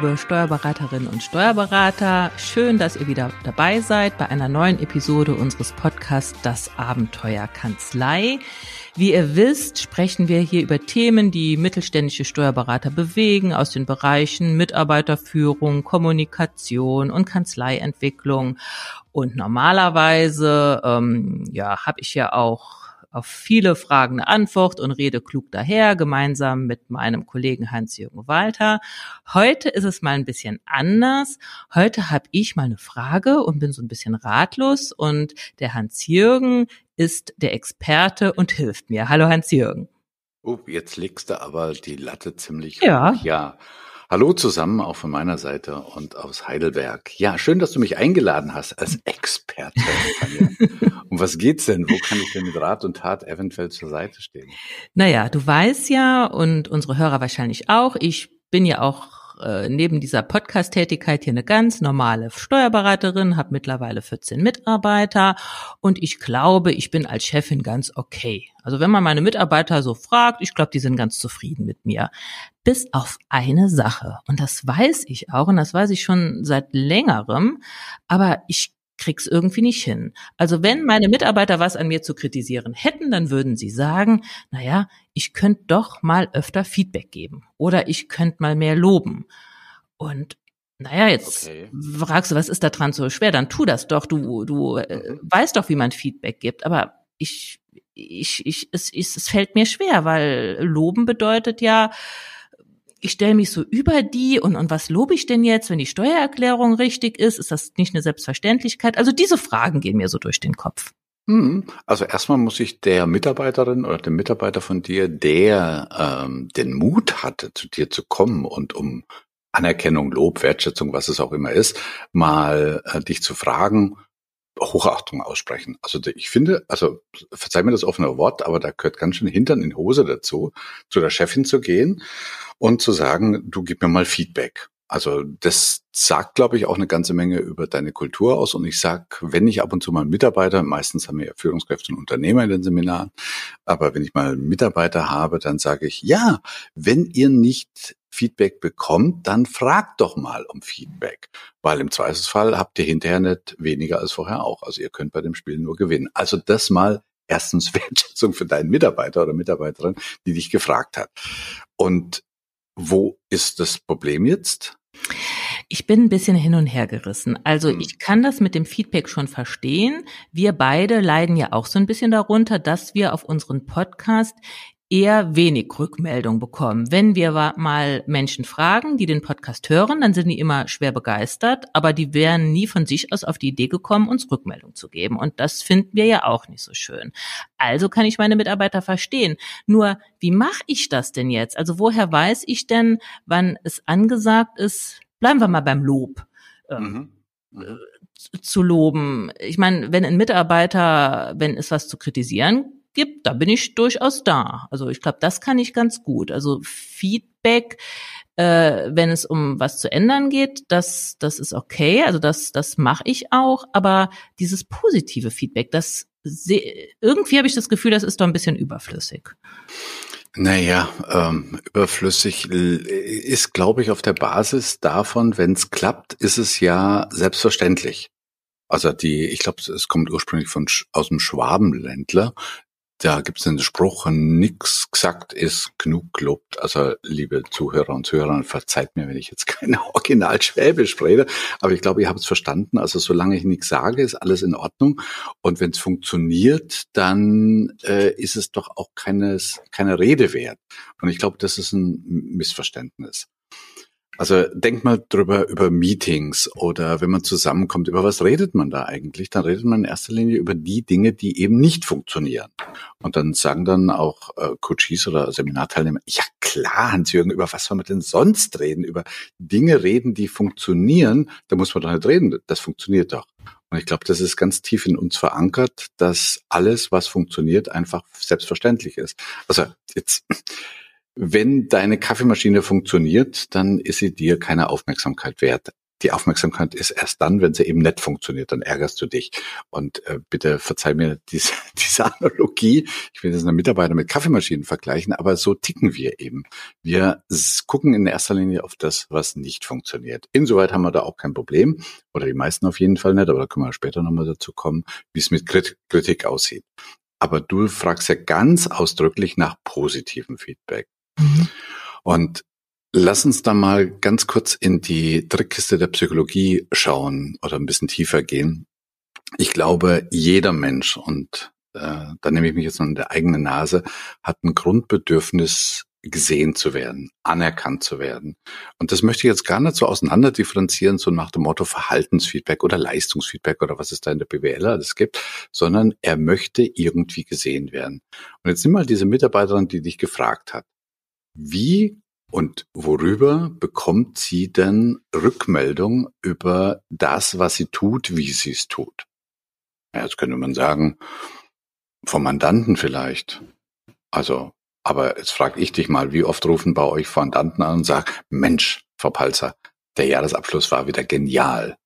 liebe Steuerberaterinnen und Steuerberater. Schön, dass ihr wieder dabei seid bei einer neuen Episode unseres Podcasts Das Abenteuer Kanzlei. Wie ihr wisst, sprechen wir hier über Themen, die mittelständische Steuerberater bewegen aus den Bereichen Mitarbeiterführung, Kommunikation und Kanzleientwicklung. Und normalerweise, ähm, ja, habe ich ja auch auf viele Fragen eine Antwort und rede klug daher, gemeinsam mit meinem Kollegen Hans-Jürgen Walter. Heute ist es mal ein bisschen anders. Heute habe ich mal eine Frage und bin so ein bisschen ratlos und der Hans-Jürgen ist der Experte und hilft mir. Hallo Hans-Jürgen. Oh, jetzt legst du aber die Latte ziemlich ja. hoch. Ja. Hallo zusammen, auch von meiner Seite und aus Heidelberg. Ja, schön, dass du mich eingeladen hast als Experte. um was geht's denn? Wo kann ich denn mit Rat und Tat eventuell zur Seite stehen? Naja, du weißt ja und unsere Hörer wahrscheinlich auch, ich bin ja auch äh, neben dieser Podcast-Tätigkeit hier eine ganz normale Steuerberaterin, habe mittlerweile 14 Mitarbeiter und ich glaube, ich bin als Chefin ganz okay. Also wenn man meine Mitarbeiter so fragt, ich glaube, die sind ganz zufrieden mit mir. Bis auf eine Sache. Und das weiß ich auch und das weiß ich schon seit längerem, aber ich krieg's irgendwie nicht hin. Also wenn meine Mitarbeiter was an mir zu kritisieren hätten, dann würden sie sagen, naja, ich könnte doch mal öfter Feedback geben oder ich könnte mal mehr loben. Und naja, jetzt okay. fragst du, was ist da dran so schwer? Dann tu das doch. Du, du äh, mhm. weißt doch, wie man Feedback gibt. Aber ich, ich, ich, es, es, es fällt mir schwer, weil loben bedeutet ja, ich stelle mich so über die und, und was lobe ich denn jetzt, wenn die Steuererklärung richtig ist? Ist das nicht eine Selbstverständlichkeit? Also diese Fragen gehen mir so durch den Kopf. Hm. Also erstmal muss ich der Mitarbeiterin oder dem Mitarbeiter von dir, der ähm, den Mut hatte, zu dir zu kommen und um Anerkennung, Lob, Wertschätzung, was es auch immer ist, mal äh, dich zu fragen, Hochachtung aussprechen. Also ich finde, also verzeih mir das offene Wort, aber da gehört ganz schön Hintern in Hose dazu, zu der Chefin zu gehen und zu sagen, du gib mir mal Feedback. Also das sagt, glaube ich, auch eine ganze Menge über deine Kultur aus. Und ich sag, wenn ich ab und zu mal Mitarbeiter, meistens haben wir ja Führungskräfte und Unternehmer in den Seminaren, aber wenn ich mal Mitarbeiter habe, dann sage ich, ja, wenn ihr nicht Feedback bekommt, dann fragt doch mal um Feedback, weil im Zweifelsfall habt ihr hinterher nicht weniger als vorher auch. Also ihr könnt bei dem Spiel nur gewinnen. Also das mal erstens Wertschätzung für deinen Mitarbeiter oder Mitarbeiterin, die dich gefragt hat. Und wo ist das Problem jetzt? Ich bin ein bisschen hin und her gerissen. Also hm. ich kann das mit dem Feedback schon verstehen. Wir beide leiden ja auch so ein bisschen darunter, dass wir auf unseren Podcast eher wenig Rückmeldung bekommen. Wenn wir mal Menschen fragen, die den Podcast hören, dann sind die immer schwer begeistert, aber die wären nie von sich aus auf die Idee gekommen, uns Rückmeldung zu geben. Und das finden wir ja auch nicht so schön. Also kann ich meine Mitarbeiter verstehen. Nur, wie mache ich das denn jetzt? Also woher weiß ich denn, wann es angesagt ist, bleiben wir mal beim Lob. Ähm, mhm. mhm. zu loben. Ich meine, wenn ein Mitarbeiter, wenn es was zu kritisieren gibt, da bin ich durchaus da. Also ich glaube, das kann ich ganz gut. Also Feedback, äh, wenn es um was zu ändern geht, das, das ist okay. Also das, das mache ich auch. Aber dieses positive Feedback, das irgendwie habe ich das Gefühl, das ist doch ein bisschen überflüssig. Naja, ähm, überflüssig ist, glaube ich, auf der Basis davon, wenn es klappt, ist es ja selbstverständlich. Also die, ich glaube, es kommt ursprünglich von aus dem Schwabenländler, da gibt es einen Spruch, nix gesagt ist genug gelobt. Also liebe Zuhörer und Zuhörer, verzeiht mir, wenn ich jetzt keine Original Schwäbisch rede, aber ich glaube, ihr habt es verstanden. Also solange ich nichts sage, ist alles in Ordnung. Und wenn es funktioniert, dann äh, ist es doch auch keines, keine Rede wert. Und ich glaube, das ist ein Missverständnis. Also denk mal drüber über Meetings oder wenn man zusammenkommt, über was redet man da eigentlich? Dann redet man in erster Linie über die Dinge, die eben nicht funktionieren. Und dann sagen dann auch äh, Coaches oder Seminarteilnehmer, ja klar, Hans-Jürgen, über was soll man denn sonst reden? Über Dinge reden, die funktionieren, da muss man doch nicht reden, das funktioniert doch. Und ich glaube, das ist ganz tief in uns verankert, dass alles, was funktioniert, einfach selbstverständlich ist. Also jetzt wenn deine Kaffeemaschine funktioniert, dann ist sie dir keine Aufmerksamkeit wert. die Aufmerksamkeit ist erst dann, wenn sie eben nicht funktioniert, dann ärgerst du dich. Und äh, bitte verzeih mir diese, diese Analogie. Ich will jetzt einen Mitarbeiter mit Kaffeemaschinen vergleichen, aber so ticken wir eben. Wir gucken in erster Linie auf das, was nicht funktioniert. Insoweit haben wir da auch kein Problem, oder die meisten auf jeden Fall nicht, aber da können wir später nochmal dazu kommen, wie es mit Kritik aussieht. Aber du fragst ja ganz ausdrücklich nach positivem Feedback. Mhm. Und Lass uns da mal ganz kurz in die Trickkiste der Psychologie schauen oder ein bisschen tiefer gehen. Ich glaube, jeder Mensch, und äh, da nehme ich mich jetzt noch in der eigenen Nase, hat ein Grundbedürfnis, gesehen zu werden, anerkannt zu werden. Und das möchte ich jetzt gar nicht so auseinander differenzieren, so nach dem Motto Verhaltensfeedback oder Leistungsfeedback oder was es da in der BWL alles gibt, sondern er möchte irgendwie gesehen werden. Und jetzt nimm mal diese Mitarbeiterin, die dich gefragt hat. Wie und worüber bekommt sie denn Rückmeldung über das, was sie tut, wie sie es tut? Ja, jetzt könnte man sagen, vom Mandanten vielleicht. Also, aber jetzt frage ich dich mal, wie oft rufen bei euch Mandanten an und sagen, Mensch, Frau Palzer, der Jahresabschluss war wieder genial.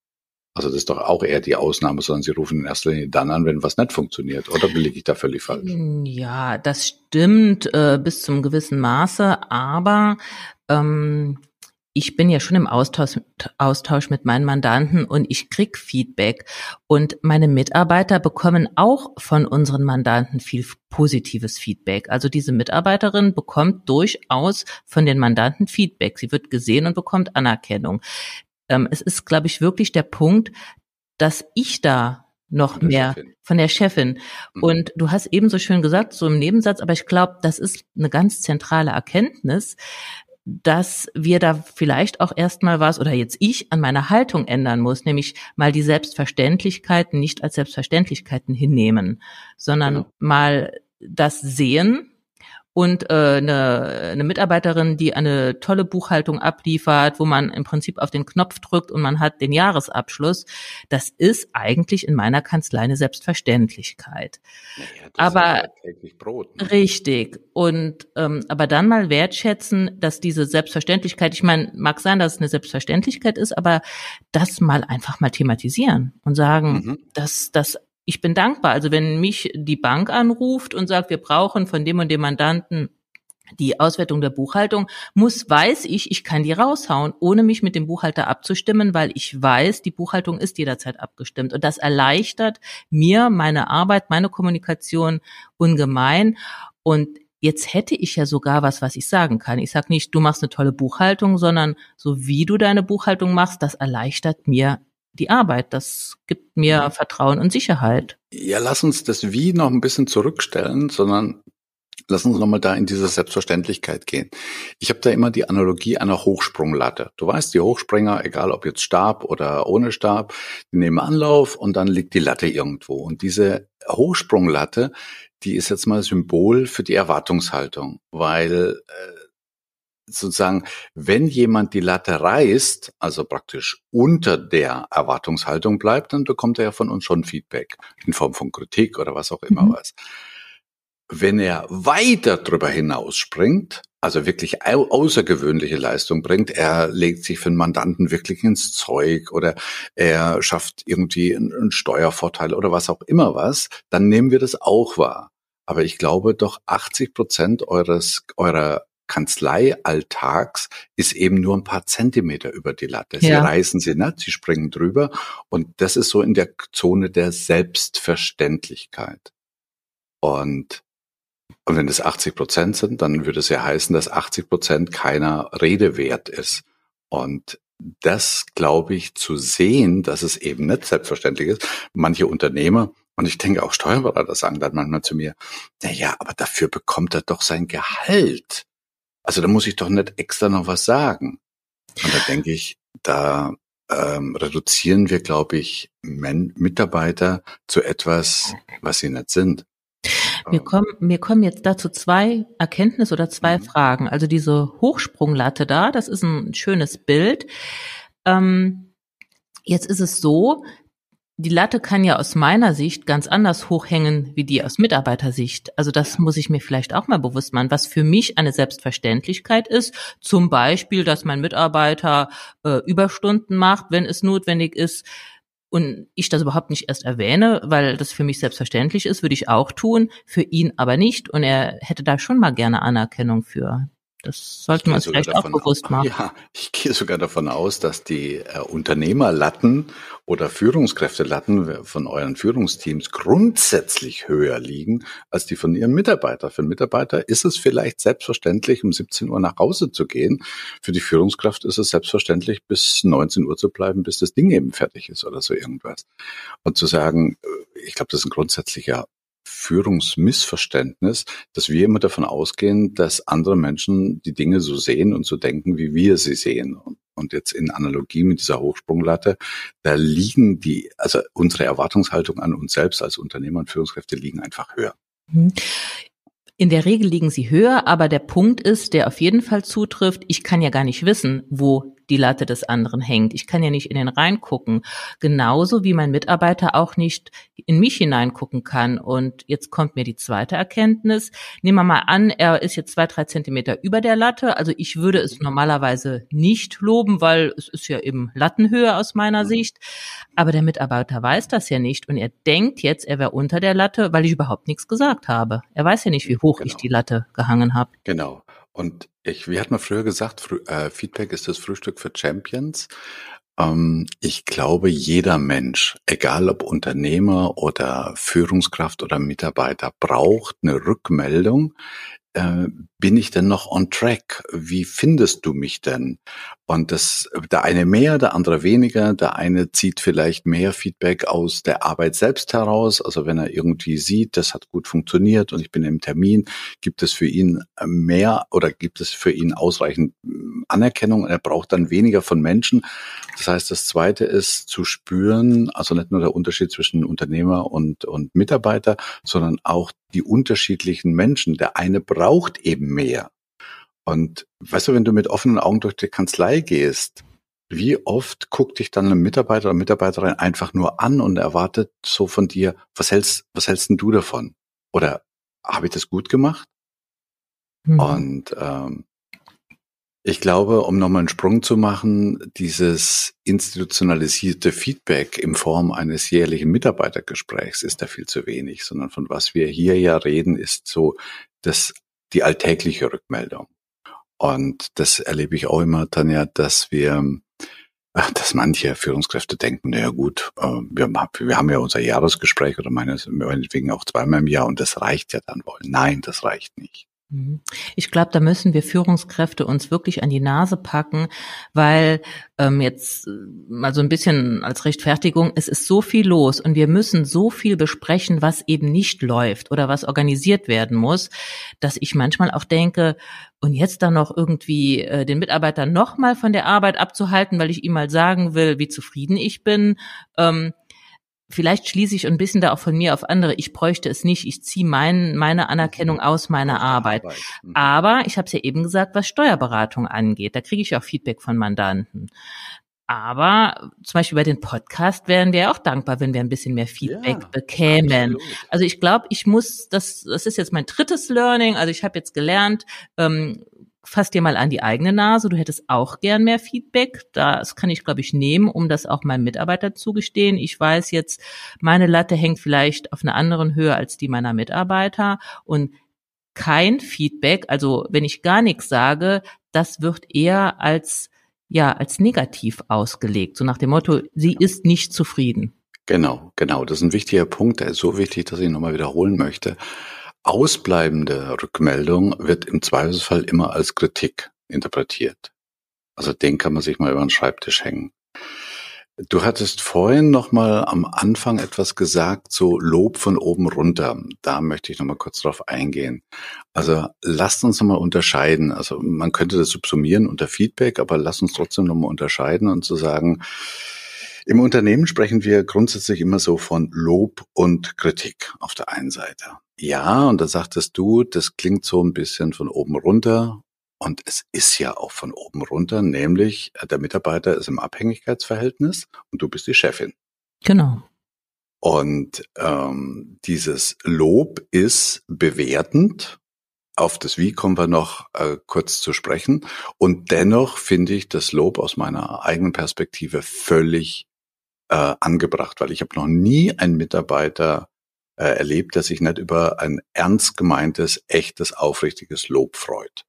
Also das ist doch auch eher die Ausnahme, sondern sie rufen in erster Linie dann an, wenn was nicht funktioniert. Oder belege ich da völlig falsch? Hm, ja, das stimmt äh, bis zum gewissen Maße, aber ähm, ich bin ja schon im Austausch, Austausch mit meinen Mandanten und ich krieg Feedback. Und meine Mitarbeiter bekommen auch von unseren Mandanten viel positives Feedback. Also diese Mitarbeiterin bekommt durchaus von den Mandanten Feedback. Sie wird gesehen und bekommt Anerkennung. Ähm, es ist, glaube ich, wirklich der Punkt, dass ich da noch von mehr Chefin. von der Chefin. Mhm. Und du hast eben so schön gesagt, so im Nebensatz, aber ich glaube, das ist eine ganz zentrale Erkenntnis, dass wir da vielleicht auch erstmal was oder jetzt ich an meiner Haltung ändern muss, nämlich mal die Selbstverständlichkeiten nicht als Selbstverständlichkeiten hinnehmen, sondern genau. mal das sehen, und äh, eine, eine Mitarbeiterin, die eine tolle Buchhaltung abliefert, wo man im Prinzip auf den Knopf drückt und man hat den Jahresabschluss. Das ist eigentlich in meiner Kanzlei eine Selbstverständlichkeit. Naja, aber Brot, ne? richtig und ähm, aber dann mal wertschätzen, dass diese Selbstverständlichkeit, ich meine, mag sein, dass es eine Selbstverständlichkeit ist, aber das mal einfach mal thematisieren und sagen, mhm. dass das ich bin dankbar. Also wenn mich die Bank anruft und sagt, wir brauchen von dem und dem Mandanten die Auswertung der Buchhaltung, muss, weiß ich, ich kann die raushauen, ohne mich mit dem Buchhalter abzustimmen, weil ich weiß, die Buchhaltung ist jederzeit abgestimmt. Und das erleichtert mir meine Arbeit, meine Kommunikation ungemein. Und jetzt hätte ich ja sogar was, was ich sagen kann. Ich sage nicht, du machst eine tolle Buchhaltung, sondern so wie du deine Buchhaltung machst, das erleichtert mir die Arbeit. Das gibt mir Vertrauen und Sicherheit. Ja, lass uns das Wie noch ein bisschen zurückstellen, sondern lass uns nochmal da in diese Selbstverständlichkeit gehen. Ich habe da immer die Analogie einer Hochsprunglatte. Du weißt, die Hochspringer, egal ob jetzt Stab oder ohne Stab, die nehmen Anlauf und dann liegt die Latte irgendwo. Und diese Hochsprunglatte, die ist jetzt mal Symbol für die Erwartungshaltung, weil äh, sozusagen, wenn jemand die Latte reißt, also praktisch unter der Erwartungshaltung bleibt, dann bekommt er ja von uns schon Feedback in Form von Kritik oder was auch immer mhm. was. Wenn er weiter drüber hinaus springt, also wirklich au außergewöhnliche Leistung bringt, er legt sich für den Mandanten wirklich ins Zeug oder er schafft irgendwie einen, einen Steuervorteil oder was auch immer was, dann nehmen wir das auch wahr. Aber ich glaube doch 80 Prozent eures, eurer Kanzleialltags ist eben nur ein paar Zentimeter über die Latte. Sie ja. reißen sie nicht, sie springen drüber. Und das ist so in der Zone der Selbstverständlichkeit. Und, und wenn es 80 Prozent sind, dann würde es ja heißen, dass 80 Prozent keiner Rede wert ist. Und das, glaube ich, zu sehen, dass es eben nicht selbstverständlich ist. Manche Unternehmer, und ich denke auch Steuerberater sagen dann manchmal zu mir, na ja, aber dafür bekommt er doch sein Gehalt. Also da muss ich doch nicht extra noch was sagen. Und da denke ich, da ähm, reduzieren wir, glaube ich, Men Mitarbeiter zu etwas, was sie nicht sind. Wir ähm. kommen, wir kommen jetzt dazu zwei Erkenntnisse oder zwei mhm. Fragen. Also diese Hochsprunglatte da, das ist ein schönes Bild. Ähm, jetzt ist es so, die Latte kann ja aus meiner Sicht ganz anders hochhängen wie die aus Mitarbeitersicht. Also das muss ich mir vielleicht auch mal bewusst machen, was für mich eine Selbstverständlichkeit ist. Zum Beispiel, dass mein Mitarbeiter äh, Überstunden macht, wenn es notwendig ist. Und ich das überhaupt nicht erst erwähne, weil das für mich selbstverständlich ist, würde ich auch tun, für ihn aber nicht. Und er hätte da schon mal gerne Anerkennung für. Das sollten wir uns vielleicht auch bewusst machen. Ja, ich gehe sogar davon aus, dass die äh, Unternehmerlatten oder Führungskräftelatten von euren Führungsteams grundsätzlich höher liegen als die von ihren Mitarbeitern. Für Mitarbeiter ist es vielleicht selbstverständlich, um 17 Uhr nach Hause zu gehen. Für die Führungskraft ist es selbstverständlich, bis 19 Uhr zu bleiben, bis das Ding eben fertig ist oder so irgendwas. Und zu sagen, äh, ich glaube, das ist ein grundsätzlicher Führungsmissverständnis, dass wir immer davon ausgehen, dass andere Menschen die Dinge so sehen und so denken, wie wir sie sehen. Und jetzt in Analogie mit dieser Hochsprunglatte, da liegen die, also unsere Erwartungshaltung an uns selbst als Unternehmer und Führungskräfte liegen einfach höher. Mhm. In der Regel liegen sie höher, aber der Punkt ist, der auf jeden Fall zutrifft, ich kann ja gar nicht wissen, wo die Latte des anderen hängt. Ich kann ja nicht in den reingucken. Genauso wie mein Mitarbeiter auch nicht in mich hineingucken kann. Und jetzt kommt mir die zweite Erkenntnis. Nehmen wir mal an, er ist jetzt zwei, drei Zentimeter über der Latte. Also ich würde es normalerweise nicht loben, weil es ist ja eben Lattenhöhe aus meiner Sicht. Aber der Mitarbeiter weiß das ja nicht. Und er denkt jetzt, er wäre unter der Latte, weil ich überhaupt nichts gesagt habe. Er weiß ja nicht, wie hoch genau. ich die Latte gehangen habe. Genau. Und ich, wie hat man früher gesagt, Frü äh, Feedback ist das Frühstück für Champions. Ähm, ich glaube, jeder Mensch, egal ob Unternehmer oder Führungskraft oder Mitarbeiter, braucht eine Rückmeldung, äh, bin ich denn noch on track? Wie findest du mich denn? Und das, der eine mehr, der andere weniger. Der eine zieht vielleicht mehr Feedback aus der Arbeit selbst heraus. Also wenn er irgendwie sieht, das hat gut funktioniert und ich bin im Termin, gibt es für ihn mehr oder gibt es für ihn ausreichend hm, Anerkennung. Er braucht dann weniger von Menschen. Das heißt, das zweite ist zu spüren, also nicht nur der Unterschied zwischen Unternehmer und, und Mitarbeiter, sondern auch die unterschiedlichen Menschen. Der eine braucht eben mehr. Und weißt du, wenn du mit offenen Augen durch die Kanzlei gehst, wie oft guckt dich dann ein Mitarbeiter oder Mitarbeiterin einfach nur an und erwartet so von dir, was hältst, was hältst denn du davon? Oder habe ich das gut gemacht? Mhm. Und ähm, ich glaube, um nochmal einen Sprung zu machen, dieses institutionalisierte Feedback in Form eines jährlichen Mitarbeitergesprächs ist da viel zu wenig, sondern von was wir hier ja reden, ist so das, die alltägliche Rückmeldung. Und das erlebe ich auch immer, Tanja, dass wir, dass manche Führungskräfte denken, naja gut, äh, wir haben ja unser Jahresgespräch oder meinetwegen auch zweimal im Jahr und das reicht ja dann wohl. Nein, das reicht nicht. Mhm. Ich glaube, da müssen wir Führungskräfte uns wirklich an die Nase packen, weil ähm, jetzt äh, mal so ein bisschen als Rechtfertigung, es ist so viel los und wir müssen so viel besprechen, was eben nicht läuft oder was organisiert werden muss, dass ich manchmal auch denke, und jetzt dann noch irgendwie äh, den Mitarbeiter nochmal von der Arbeit abzuhalten, weil ich ihm mal sagen will, wie zufrieden ich bin, ähm, vielleicht schließe ich ein bisschen da auch von mir auf andere. Ich bräuchte es nicht. Ich ziehe mein, meine Anerkennung mhm. aus meiner Arbeit. Mhm. Aber ich habe es ja eben gesagt, was Steuerberatung angeht, da kriege ich auch Feedback von Mandanten. Aber zum Beispiel bei den Podcast wären wir auch dankbar, wenn wir ein bisschen mehr Feedback ja, bekämen. Absolut. Also ich glaube, ich muss, das, das ist jetzt mein drittes Learning. Also ich habe jetzt gelernt, ähm, fass dir mal an die eigene Nase. Du hättest auch gern mehr Feedback. Das kann ich, glaube ich, nehmen, um das auch meinem Mitarbeiter zugestehen. Ich weiß jetzt, meine Latte hängt vielleicht auf einer anderen Höhe als die meiner Mitarbeiter und kein Feedback, also wenn ich gar nichts sage, das wird eher als ja als negativ ausgelegt, so nach dem Motto, sie ist nicht zufrieden. Genau, genau. Das ist ein wichtiger Punkt, der ist so wichtig, dass ich ihn nochmal wiederholen möchte. Ausbleibende Rückmeldung wird im Zweifelsfall immer als Kritik interpretiert. Also den kann man sich mal über den Schreibtisch hängen. Du hattest vorhin noch mal am Anfang etwas gesagt, so Lob von oben runter. Da möchte ich noch mal kurz drauf eingehen. Also lasst uns noch mal unterscheiden. Also man könnte das subsumieren unter Feedback, aber lasst uns trotzdem noch mal unterscheiden und zu sagen, im Unternehmen sprechen wir grundsätzlich immer so von Lob und Kritik auf der einen Seite. Ja, und da sagtest du, das klingt so ein bisschen von oben runter. Und es ist ja auch von oben runter, nämlich äh, der Mitarbeiter ist im Abhängigkeitsverhältnis und du bist die Chefin. Genau. Und ähm, dieses Lob ist bewertend. Auf das Wie kommen wir noch äh, kurz zu sprechen. Und dennoch finde ich das Lob aus meiner eigenen Perspektive völlig äh, angebracht, weil ich habe noch nie einen Mitarbeiter äh, erlebt, der sich nicht über ein ernst gemeintes, echtes, aufrichtiges Lob freut.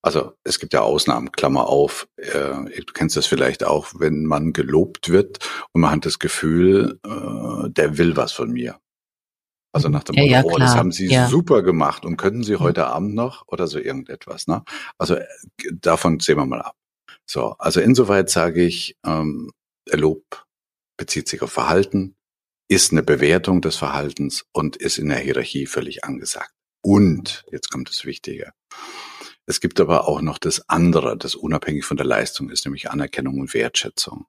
Also es gibt ja Ausnahmen, Klammer auf, äh, du kennst das vielleicht auch, wenn man gelobt wird und man hat das Gefühl, äh, der will was von mir. Also nach dem ja, Motto, ja, oh, das haben Sie ja. super gemacht und könnten Sie heute Abend noch oder so irgendetwas. Ne? Also äh, davon sehen wir mal ab. So, also insoweit sage ich, ähm, Lob bezieht sich auf Verhalten, ist eine Bewertung des Verhaltens und ist in der Hierarchie völlig angesagt. Und, jetzt kommt das Wichtige, es gibt aber auch noch das andere, das unabhängig von der Leistung ist, nämlich Anerkennung und Wertschätzung.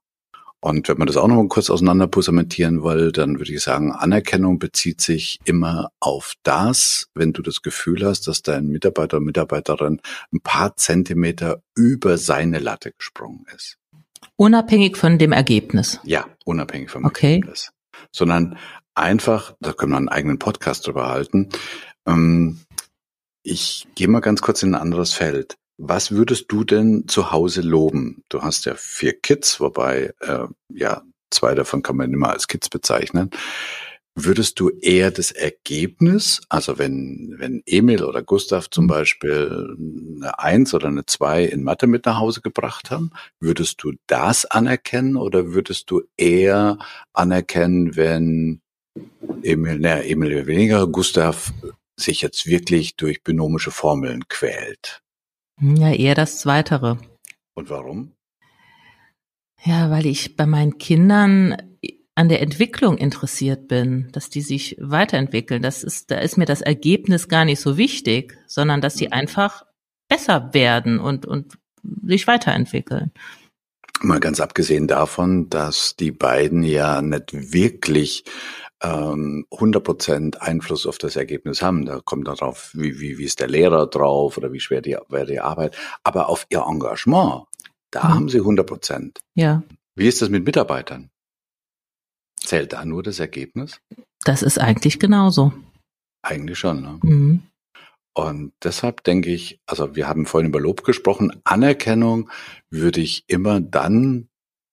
Und wenn man das auch noch mal kurz auseinanderpusamentieren will, dann würde ich sagen, Anerkennung bezieht sich immer auf das, wenn du das Gefühl hast, dass dein Mitarbeiter oder Mitarbeiterin ein paar Zentimeter über seine Latte gesprungen ist. Unabhängig von dem Ergebnis. Ja, unabhängig vom Okay. Ergebnis. Sondern einfach, da können wir einen eigenen Podcast drüber halten. Ähm, ich gehe mal ganz kurz in ein anderes Feld. Was würdest du denn zu Hause loben? Du hast ja vier Kids, wobei äh, ja zwei davon kann man immer als Kids bezeichnen. Würdest du eher das Ergebnis, also wenn, wenn Emil oder Gustav zum Beispiel eine Eins oder eine Zwei in Mathe mit nach Hause gebracht haben, würdest du das anerkennen oder würdest du eher anerkennen, wenn Emil, naja, Emil weniger, Gustav sich jetzt wirklich durch binomische Formeln quält? Ja, eher das Zweitere. Und warum? Ja, weil ich bei meinen Kindern an der Entwicklung interessiert bin, dass die sich weiterentwickeln. Das ist, da ist mir das Ergebnis gar nicht so wichtig, sondern dass sie einfach besser werden und, und sich weiterentwickeln. Mal ganz abgesehen davon, dass die beiden ja nicht wirklich ähm, 100% Einfluss auf das Ergebnis haben. Da kommt darauf, wie, wie, wie ist der Lehrer drauf oder wie schwer die, wäre die Arbeit. Aber auf ihr Engagement, da Mhm. haben sie 100%. Ja, Wie ist das mit Mitarbeitern? Zählt da nur das Ergebnis? das ist eigentlich genauso. Eigentlich schon. Ne? Mhm. Und deshalb denke ich, also wir haben vorhin über Lob gesprochen, Anerkennung würde ich immer dann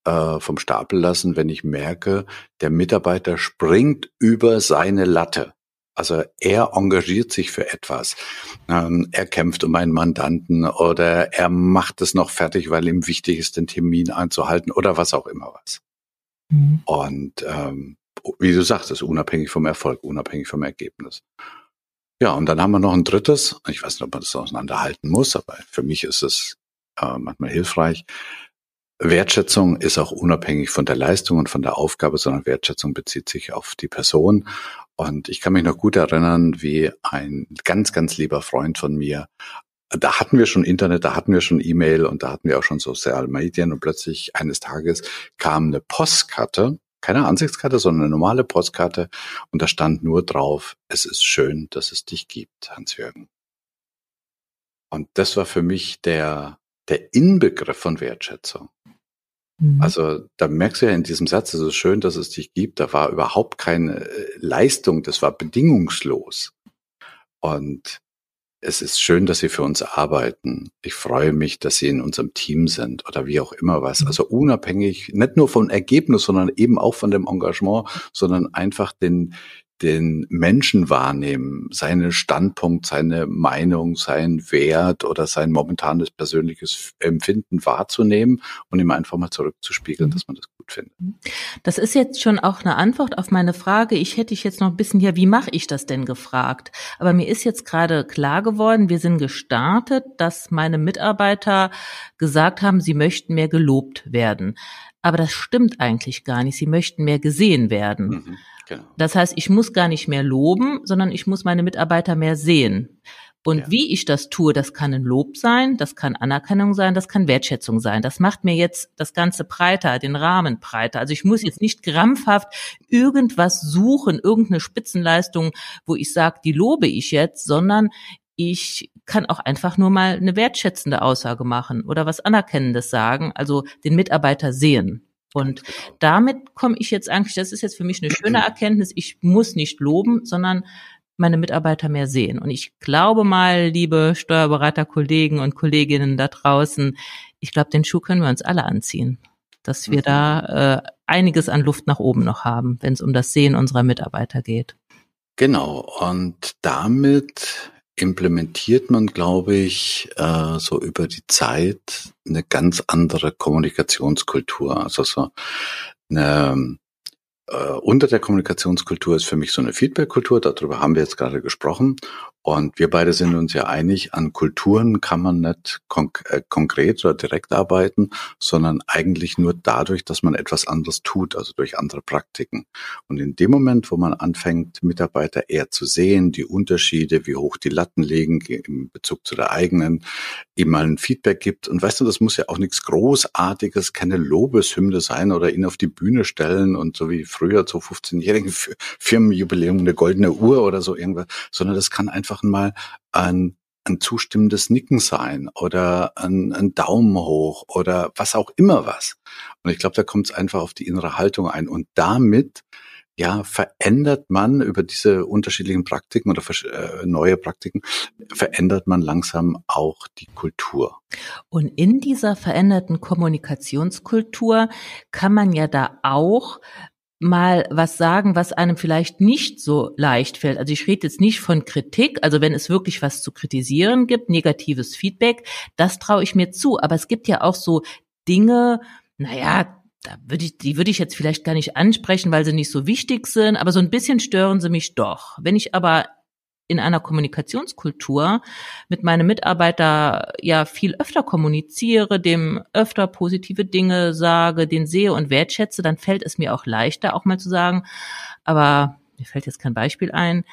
äh, vom Stapel lassen, wenn ich merke, der Mitarbeiter springt über seine Latte. Also er engagiert sich für etwas. Ähm, er kämpft um einen Mandanten oder er macht es noch fertig, weil ihm wichtig ist, den Termin einzuhalten oder was auch immer was. Mhm. Und ähm, wie du sagst, ist unabhängig vom Erfolg, unabhängig vom Ergebnis. Ja, und dann haben wir noch ein drittes. Ich weiß nicht, ob man das auseinanderhalten muss, aber für mich ist es äh, manchmal hilfreich. Wertschätzung ist auch unabhängig von der Leistung und von der Aufgabe, sondern Wertschätzung bezieht sich auf die Person. Und ich kann mich noch gut erinnern, wie ein ganz, ganz lieber Freund von mir, da hatten wir schon Internet, da hatten wir schon E-Mail und da hatten wir auch schon soziale Medien und plötzlich eines Tages kam eine Postkarte, keine Ansichtskarte, sondern eine normale Postkarte und da stand nur drauf, es ist schön, dass es dich gibt, Hans-Jürgen. Und das war für mich der, der Inbegriff von Wertschätzung. Mhm. Also da merkst du ja in diesem Satz, es ist schön, dass es dich gibt, da war überhaupt keine äh, Leistung, das war bedingungslos. Und es ist schön, dass Sie für uns arbeiten. Ich freue mich, dass Sie in unserem Team sind oder wie auch immer was. Mhm. Also unabhängig, nicht nur vom Ergebnis, sondern eben auch von dem Engagement, sondern einfach den, den Menschen wahrnehmen, seinen Standpunkt, seine Meinung, seinen Wert oder sein momentanes persönliches Empfinden wahrzunehmen und ihm einfach mal zurückzuspiegeln, dass man das gut findet. Das ist jetzt schon auch eine Antwort auf meine Frage. Ich hätte dich jetzt noch ein bisschen, ja, wie mache ich das denn gefragt? Aber mir ist jetzt gerade klar geworden, wir sind gestartet, dass meine Mitarbeiter gesagt haben, sie möchten mehr gelobt werden. Aber das stimmt eigentlich gar nicht. Sie möchten mehr gesehen werden. Mhm, genau. Das heißt, ich muss gar nicht mehr loben, sondern ich muss meine Mitarbeiter mehr sehen. Und Ja. wie ich das tue, das kann ein Lob sein, das kann Anerkennung sein, das kann Wertschätzung sein. Das macht mir jetzt das Ganze breiter, den Rahmen breiter. Also ich muss jetzt nicht krampfhaft irgendwas suchen, irgendeine Spitzenleistung, wo ich sage, die lobe ich jetzt, sondern ich kann auch einfach nur mal eine wertschätzende Aussage machen oder was Anerkennendes sagen, also den Mitarbeiter sehen Und damit komme ich jetzt eigentlich, das ist jetzt für mich eine schöne Erkenntnis, ich muss nicht loben, sondern meine Mitarbeiter mehr sehen. Und ich glaube mal, liebe Steuerberaterkollegen und Kolleginnen da draußen, ich glaube, den Schuh können wir uns alle anziehen, dass wir mhm. da äh, einiges an Luft nach oben noch haben, wenn es um das Sehen unserer Mitarbeiter geht. Genau. Und damit implementiert man, glaube ich, äh, so über die Zeit eine ganz andere Kommunikationskultur. Also so eine äh, unter der Kommunikationskultur ist für mich so eine Feedback-Kultur, darüber haben wir jetzt gerade gesprochen. Und wir beide sind uns ja einig, an Kulturen kann man nicht konk äh, konkret oder direkt arbeiten, sondern eigentlich nur dadurch, dass man etwas anderes tut, also durch andere Praktiken. Und in dem Moment, wo man anfängt, Mitarbeiter eher zu sehen, die Unterschiede, wie hoch die Latten liegen im Bezug zu der eigenen, ihm mal ein Feedback gibt. Und weißt du, das muss ja auch nichts Großartiges, keine Lobeshymne sein oder ihn auf die Bühne stellen und so wie früher zu 15-jährigen Firmenjubiläum eine goldene Uhr oder so irgendwas, sondern das kann einfach einfach mal ein, ein zustimmendes Nicken sein oder ein, ein Daumen hoch oder was auch immer was. Und ich glaube, da kommt es einfach auf die innere Haltung ein. Und damit ja, verändert man über diese unterschiedlichen Praktiken oder äh, neue Praktiken, verändert man langsam auch die Kultur. Und in dieser veränderten Kommunikationskultur kann man ja da auch mal was sagen, was einem vielleicht nicht so leicht fällt. Also ich rede jetzt nicht von Kritik, also wenn es wirklich was zu kritisieren gibt, negatives Feedback, das traue ich mir zu. Aber es gibt ja auch so Dinge, naja, da würde ich, die würde ich jetzt vielleicht gar nicht ansprechen, weil sie nicht so wichtig sind, aber so ein bisschen stören sie mich doch. Wenn ich aber in einer Kommunikationskultur mit meinem Mitarbeiter ja viel öfter kommuniziere, dem öfter positive Dinge sage, den sehe und wertschätze, dann fällt es mir auch leichter, auch mal zu sagen, aber mir fällt jetzt kein Beispiel ein,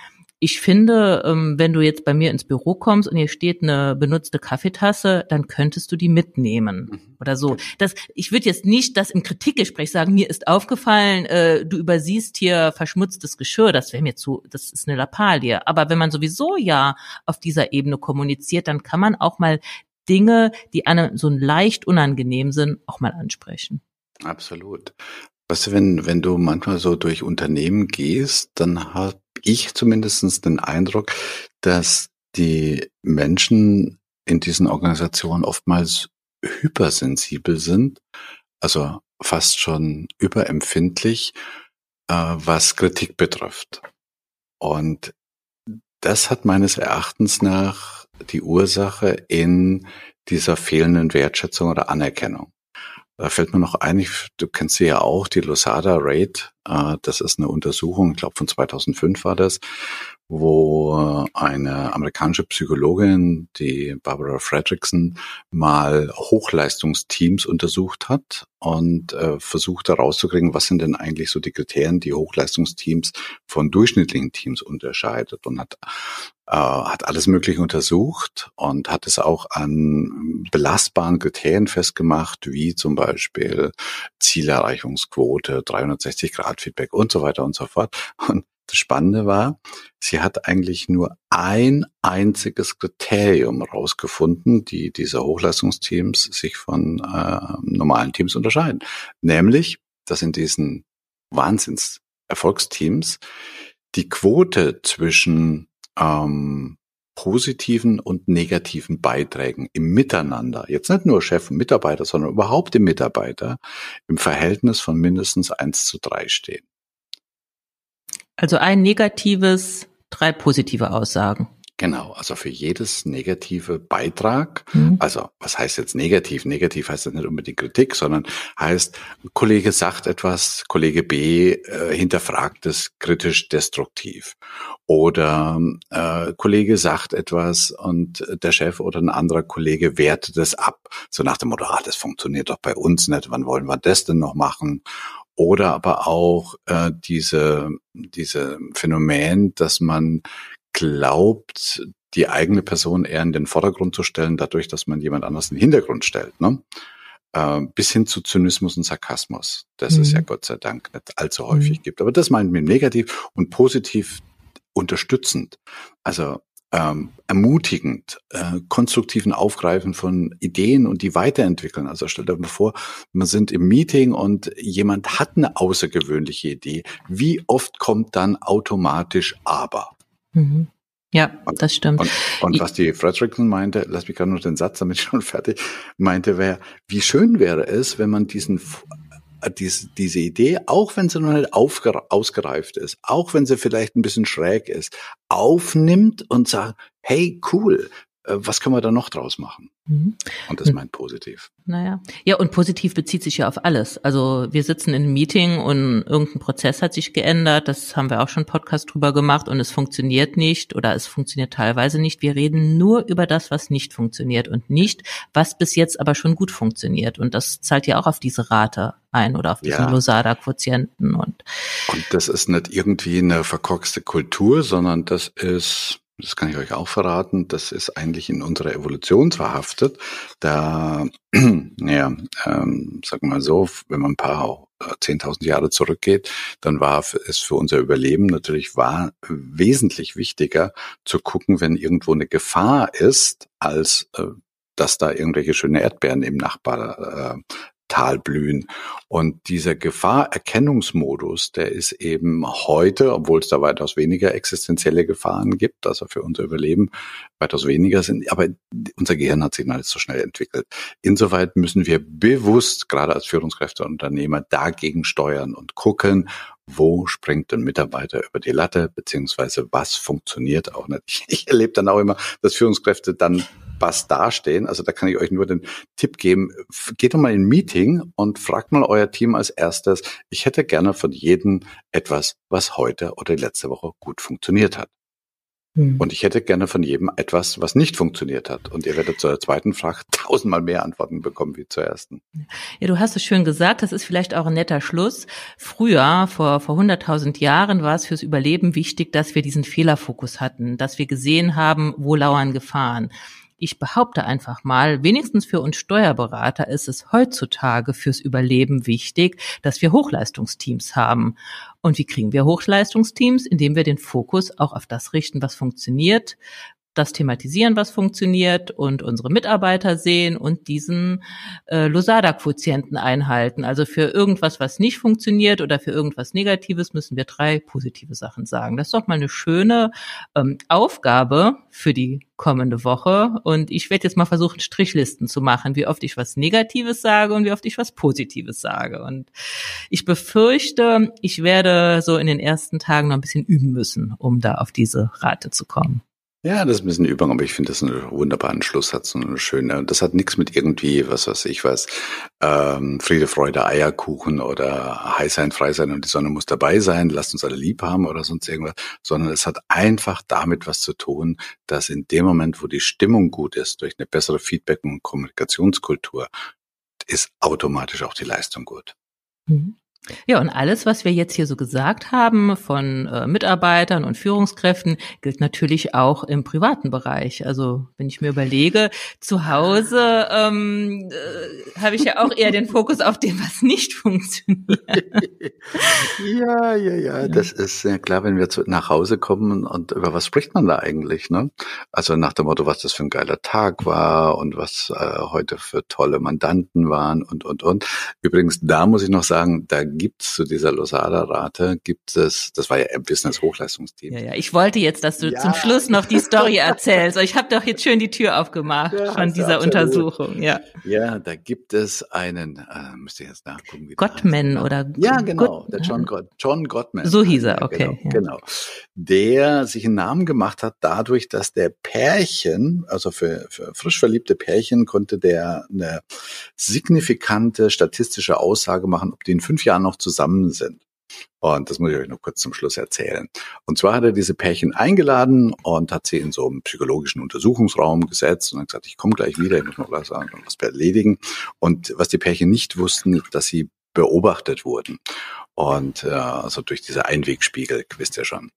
ich finde, ähm, wenn du jetzt bei mir ins Büro kommst und hier steht eine benutzte Kaffeetasse, dann könntest du die mitnehmen mhm. oder so. Das, ich würde jetzt nicht das im Kritikgespräch sagen, mir ist aufgefallen, äh, du übersiehst hier verschmutztes Geschirr, das wäre mir zu, das ist eine Lappalie. Aber wenn man sowieso ja auf dieser Ebene kommuniziert, dann kann man auch mal Dinge, die einem so leicht unangenehm sind, auch mal ansprechen. Absolut. Weißt du, wenn, wenn du manchmal so durch Unternehmen gehst, dann hat ich zumindestens den Eindruck, dass die Menschen in diesen Organisationen oftmals hypersensibel sind, also fast schon überempfindlich, äh, was Kritik betrifft. Und das hat meines Erachtens nach die Ursache in dieser fehlenden Wertschätzung oder Anerkennung. Da fällt mir noch ein, du kennst sie ja auch, die Losada Rate. Äh, das ist eine Untersuchung, ich glaube von 2005 war das, wo eine amerikanische Psychologin, die Barbara Fredrickson, mal Hochleistungsteams untersucht hat und äh, versucht herauszukriegen, was sind denn eigentlich so die Kriterien, die Hochleistungsteams von durchschnittlichen Teams unterscheidet und hat äh, hat alles Mögliche untersucht und hat es auch an belastbaren Kriterien festgemacht, wie zum Beispiel Zielerreichungsquote, 360 Grad Feedback und so weiter und so fort. Und das Spannende war, sie hat eigentlich nur ein einziges Kriterium rausgefunden, die diese Hochleistungsteams sich von äh, normalen Teams unterscheiden. Nämlich, dass in diesen Wahnsinns Erfolgsteams die Quote zwischen ähm, positiven und negativen Beiträgen im Miteinander, jetzt nicht nur Chef und Mitarbeiter, sondern überhaupt im Mitarbeiter, im Verhältnis von mindestens eins zu drei stehen. Also ein negatives, drei positive Aussagen. Genau, also für jedes negative Beitrag, mhm. also was heißt jetzt negativ? Negativ heißt das nicht unbedingt Kritik, sondern heißt, Kollege sagt etwas, Kollege B äh, hinterfragt es kritisch destruktiv. Oder äh, Kollege sagt etwas und der Chef oder ein anderer Kollege wertet es ab. So nach dem Motto, ah, das funktioniert doch bei uns nicht, wann wollen wir das denn noch machen? Oder aber auch äh, diese, diese Phänomen, dass man glaubt, die eigene Person eher in den Vordergrund zu stellen, dadurch, dass man jemand anders in den Hintergrund stellt. Ne? Äh, bis hin zu Zynismus und Sarkasmus, das mhm. es ja Gott sei Dank nicht allzu häufig mhm. gibt. Aber das meint mir negativ und positiv unterstützend. Also ähm, ermutigend, äh, konstruktiven Aufgreifen von Ideen und die weiterentwickeln. Also stellt euch mal vor, man sind im Meeting und jemand hat eine außergewöhnliche Idee. Wie oft kommt dann automatisch aber? Mhm. Ja, das stimmt. Und, und was die Fredrickson meinte, lass mich gerade noch den Satz damit schon fertig, meinte, wäre, wie schön wäre es, wenn man diesen diese, diese Idee, auch wenn sie noch nicht ausgereift ist, auch wenn sie vielleicht ein bisschen schräg ist, aufnimmt und sagt, hey, cool, was können wir da noch draus machen? Mhm. Und das meint positiv. Naja. Ja, und positiv bezieht sich ja auf alles. Also wir sitzen in einem Meeting und irgendein Prozess hat sich geändert. Das haben wir auch schon Podcast drüber gemacht und es funktioniert nicht oder es funktioniert teilweise nicht. Wir reden nur über das, was nicht funktioniert und nicht, was bis jetzt aber schon gut funktioniert. Und das zahlt ja auch auf diese Rate ein oder auf diesen ja. Losada-Quotienten und. Und das ist nicht irgendwie eine verkorkste Kultur, sondern das ist das kann ich euch auch verraten, das ist eigentlich in unserer Evolution verhaftet. Da, ja, ähm, sagen wir mal so, wenn man ein paar äh, zehntausend Jahre zurückgeht, dann war es für unser Überleben natürlich war wesentlich wichtiger zu gucken, wenn irgendwo eine Gefahr ist, als äh, dass da irgendwelche schöne Erdbeeren im Nachbar äh, Tal blühen. Und dieser Gefahrerkennungsmodus, der ist eben heute, obwohl es da weitaus weniger existenzielle Gefahren gibt, also für unser Überleben weitaus weniger sind, aber unser Gehirn hat sich noch nicht so schnell entwickelt. Insoweit müssen wir bewusst, gerade als Führungskräfte und Unternehmer, dagegen steuern und gucken, wo springt ein Mitarbeiter über die Latte, beziehungsweise was funktioniert auch nicht. Ich erlebe dann auch immer, dass Führungskräfte dann was dastehen. Also da kann ich euch nur den Tipp geben, geht doch mal in ein Meeting und fragt mal euer Team als erstes, ich hätte gerne von jedem etwas, was heute oder letzte Woche gut funktioniert hat. Hm. Und ich hätte gerne von jedem etwas, was nicht funktioniert hat. Und ihr werdet zur zweiten Frage tausendmal mehr Antworten bekommen wie zur ersten. Ja, du hast es schön gesagt. Das ist vielleicht auch ein netter Schluss. Früher, vor, vor 100.000 Jahren, war es fürs Überleben wichtig, dass wir diesen Fehlerfokus hatten, dass wir gesehen haben, wo lauern Gefahren ich behaupte einfach mal, wenigstens für uns Steuerberater ist es heutzutage fürs Überleben wichtig, dass wir Hochleistungsteams haben. Und wie kriegen wir Hochleistungsteams? Indem wir den Fokus auch auf das richten, was funktioniert, das thematisieren, was funktioniert und unsere Mitarbeiter sehen und diesen äh, Losada-Quotienten einhalten. Also für irgendwas, was nicht funktioniert oder für irgendwas Negatives müssen wir drei positive Sachen sagen. Das ist doch mal eine schöne ähm, Aufgabe für die kommende Woche. Und ich werde jetzt mal versuchen, Strichlisten zu machen, wie oft ich was Negatives sage und wie oft ich was Positives sage. Und ich befürchte, ich werde so in den ersten Tagen noch ein bisschen üben müssen, um da auf diese Rate zu kommen. Ja, das ist ein bisschen Übung, aber ich finde das einen wunderbaren Schlusssatz und eine schöne. Das hat nichts mit irgendwie, was weiß ich was, ähm, Friede, Freude, Eierkuchen oder High sein, frei sein und die Sonne muss dabei sein, lasst uns alle lieb haben oder sonst irgendwas, sondern es hat einfach damit was zu tun, dass in dem Moment, wo die Stimmung gut ist, durch eine bessere Feedback- und Kommunikationskultur, ist automatisch auch die Leistung gut. Mhm. Ja, und alles, was wir jetzt hier so gesagt haben von äh, Mitarbeitern und Führungskräften, gilt natürlich auch im privaten Bereich. Also wenn ich mir überlege, zu Hause ähm, äh, habe ich ja auch eher den Fokus auf dem, was nicht funktioniert. ja, ja, ja, das ist ja klar, wenn wir zu, nach Hause kommen und über was spricht man da eigentlich? Ne? Also nach dem Motto, was das für ein geiler Tag war und was äh, heute für tolle Mandanten waren und, und, und. Übrigens, da muss ich noch sagen, da gibt es zu dieser Losada-Rate, gibt es, das war ja ein Business-Hochleistungsteam. Ja, ja, ich wollte jetzt, dass du ja. zum Schluss noch die Story erzählst. Ich habe doch jetzt schön die Tür aufgemacht ja, von dieser absolut. Untersuchung. Ja. ja, da gibt es einen, äh, müsst ihr jetzt nachgucken. Wie Gottman oder? Ja, genau, God der John, John Gottman. So hieß er, okay. Genau, genau. Der sich einen Namen gemacht hat dadurch, dass der Pärchen, also für, für frisch verliebte Pärchen, konnte der eine signifikante statistische Aussage machen, ob die in fünf Jahren noch zusammen sind. Und das muss ich euch noch kurz zum Schluss erzählen. Und zwar hat er diese Pärchen eingeladen und hat sie in so einem psychologischen Untersuchungsraum gesetzt und hat gesagt, ich komme gleich wieder, ich muss noch was, was erledigen. Und was die Pärchen nicht wussten, dass sie beobachtet wurden. Und äh, also durch diese Einwegspiegel, wisst ihr schon.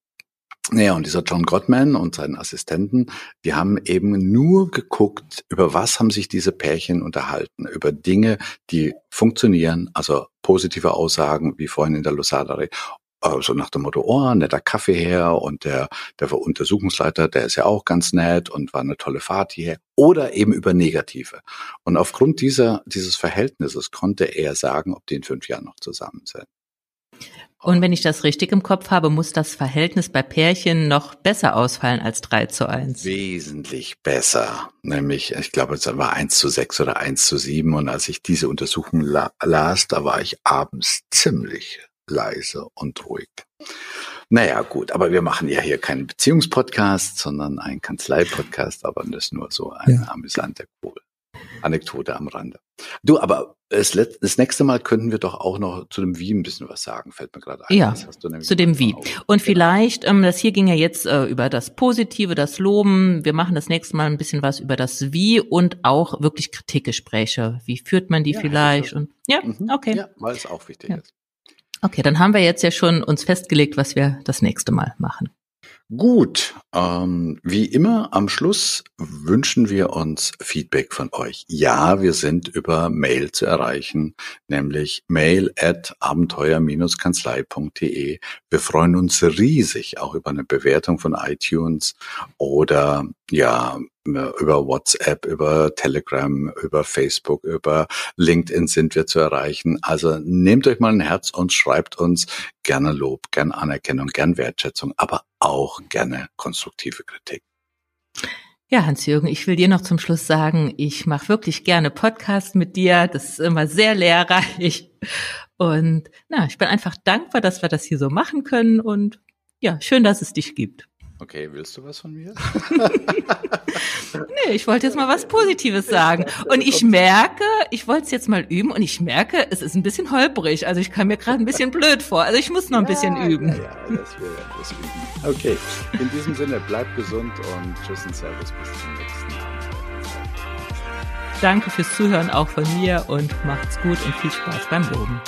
Naja, und dieser John Gottman und seinen Assistenten, die haben eben nur geguckt, über was haben sich diese Pärchen unterhalten, über Dinge, die funktionieren, also positive Aussagen, wie vorhin in der Losada so nach dem Motto, oh, netter Kaffee her und der, der Untersuchungsleiter, der ist ja auch ganz nett und war eine tolle Fahrt hierher. Oder eben über Negative. Und aufgrund dieser, dieses Verhältnisses konnte er sagen, ob die in fünf Jahren noch zusammen sind. Und wenn ich das richtig im Kopf habe, muss das Verhältnis bei Pärchen noch besser ausfallen als 3 zu 1. Wesentlich besser. Nämlich, ich glaube, es war 1 zu 6 oder 1 zu 7. Und als ich diese Untersuchung la las, da war ich abends ziemlich leise und ruhig. Naja, gut, aber wir machen ja hier keinen Beziehungspodcast, sondern einen Kanzlei-Podcast, aber das ist nur so eine ja. amüsante Anekdote am Rande. Du, aber das, das, nächste Mal könnten wir doch auch noch zu dem Wie ein bisschen was sagen, fällt mir gerade ein. Ja, zu dem Wie. Und genau. vielleicht, ähm, das hier ging ja jetzt äh, über das Positive, das Loben. Wir machen das nächste Mal ein bisschen was über das Wie und auch wirklich Kritikgespräche. Wie führt man die ja, vielleicht? Und ja, mhm. okay. Ja, weil es auch wichtig ja. ist. Okay, dann haben wir jetzt ja schon uns festgelegt, was wir das nächste Mal machen. Gut, ähm, wie immer am Schluss wünschen wir uns Feedback von euch. Ja, wir sind über Mail zu erreichen, nämlich mail at abenteuer-kanzlei.de. Wir freuen uns riesig auch über eine Bewertung von iTunes oder ja, über WhatsApp, über Telegram, über Facebook, über LinkedIn sind wir zu erreichen. Also nehmt euch mal ein Herz und schreibt uns gerne Lob, gern Anerkennung, gern Wertschätzung, aber auch gerne konstruktive Kritik. Ja, Hans-Jürgen, ich will dir noch zum Schluss sagen, ich mache wirklich gerne Podcasts mit dir. Das ist immer sehr lehrreich. Und na, ich bin einfach dankbar, dass wir das hier so machen können. Und ja, schön, dass es dich gibt. Okay, willst du was von mir? nee, ich wollte jetzt mal was Positives sagen. Und ich merke, ich wollte es jetzt mal üben und ich merke, es ist ein bisschen holprig. Also ich kam mir gerade ein bisschen blöd vor. Also ich muss noch ein ja, bisschen üben. Ja, ja, das will das üben. Okay, in diesem Sinne, bleib gesund und tschüss und servus bis zum nächsten Mal. Danke fürs Zuhören auch von mir und macht's gut und viel Spaß beim Loben.